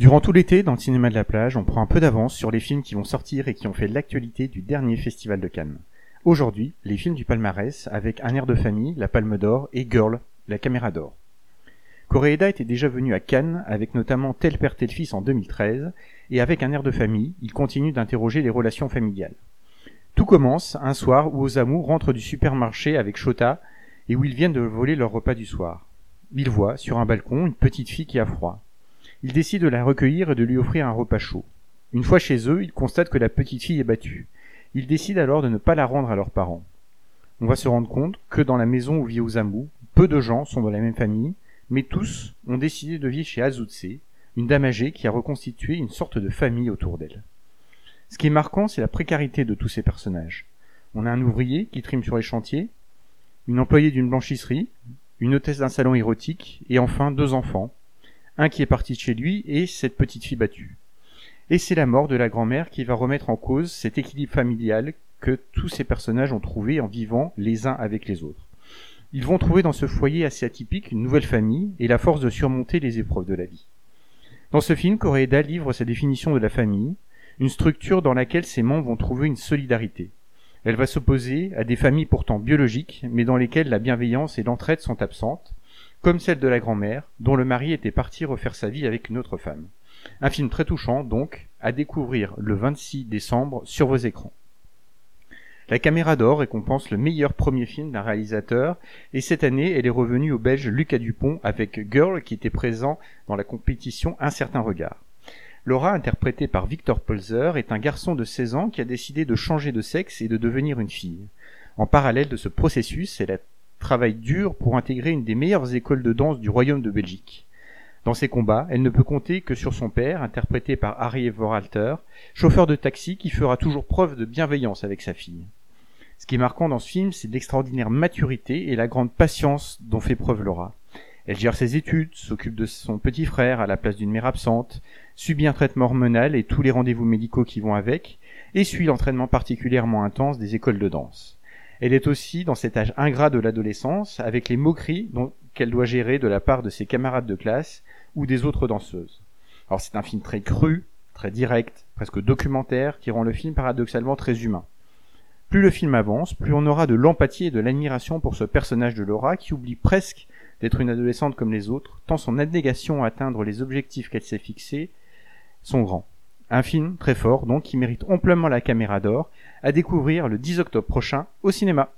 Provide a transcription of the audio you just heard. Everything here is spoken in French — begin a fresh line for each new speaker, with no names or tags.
Durant tout l'été, dans le cinéma de la plage, on prend un peu d'avance sur les films qui vont sortir et qui ont fait l'actualité du dernier festival de Cannes. Aujourd'hui, les films du palmarès avec Un air de famille, La Palme d'Or et Girl, La Caméra d'Or. Koreeda était déjà venu à Cannes avec notamment Tel père tel fils en 2013 et avec Un air de famille, il continue d'interroger les relations familiales. Tout commence un soir où Osamu rentre du supermarché avec Shota et où ils viennent de voler leur repas du soir. Il voit, sur un balcon, une petite fille qui a froid. Il décide de la recueillir et de lui offrir un repas chaud. Une fois chez eux, il constate que la petite fille est battue. Il décide alors de ne pas la rendre à leurs parents. On va se rendre compte que dans la maison où vit Osamu, peu de gens sont de la même famille, mais tous ont décidé de vivre chez Azutse, une dame âgée qui a reconstitué une sorte de famille autour d'elle. Ce qui est marquant, c'est la précarité de tous ces personnages. On a un ouvrier qui trime sur les chantiers, une employée d'une blanchisserie, une hôtesse d'un salon érotique, et enfin deux enfants, un qui est parti de chez lui et cette petite fille battue. Et c'est la mort de la grand-mère qui va remettre en cause cet équilibre familial que tous ces personnages ont trouvé en vivant les uns avec les autres. Ils vont trouver dans ce foyer assez atypique une nouvelle famille et la force de surmonter les épreuves de la vie. Dans ce film, Koreeda livre sa définition de la famille, une structure dans laquelle ses membres vont trouver une solidarité. Elle va s'opposer à des familles pourtant biologiques, mais dans lesquelles la bienveillance et l'entraide sont absentes, comme celle de la grand-mère, dont le mari était parti refaire sa vie avec une autre femme. Un film très touchant, donc, à découvrir le 26 décembre sur vos écrans. La Caméra d'Or récompense le meilleur premier film d'un réalisateur, et cette année, elle est revenue au Belge Lucas Dupont avec Girl, qui était présent dans la compétition Un certain regard. Laura, interprétée par Victor Polzer, est un garçon de 16 ans qui a décidé de changer de sexe et de devenir une fille. En parallèle de ce processus, elle a travaille dur pour intégrer une des meilleures écoles de danse du royaume de Belgique. Dans ses combats, elle ne peut compter que sur son père, interprété par Harry Everalter, chauffeur de taxi qui fera toujours preuve de bienveillance avec sa fille. Ce qui est marquant dans ce film, c'est l'extraordinaire maturité et la grande patience dont fait preuve Laura. Elle gère ses études, s'occupe de son petit frère à la place d'une mère absente, subit un traitement hormonal et tous les rendez-vous médicaux qui vont avec, et suit l'entraînement particulièrement intense des écoles de danse. Elle est aussi dans cet âge ingrat de l'adolescence, avec les moqueries qu'elle doit gérer de la part de ses camarades de classe ou des autres danseuses. Alors c'est un film très cru, très direct, presque documentaire, qui rend le film paradoxalement très humain. Plus le film avance, plus on aura de l'empathie et de l'admiration pour ce personnage de Laura qui oublie presque d'être une adolescente comme les autres, tant son abnégation à atteindre les objectifs qu'elle s'est fixés sont grands. Un film très fort, donc, qui mérite amplement la caméra d'or, à découvrir le 10 octobre prochain au cinéma.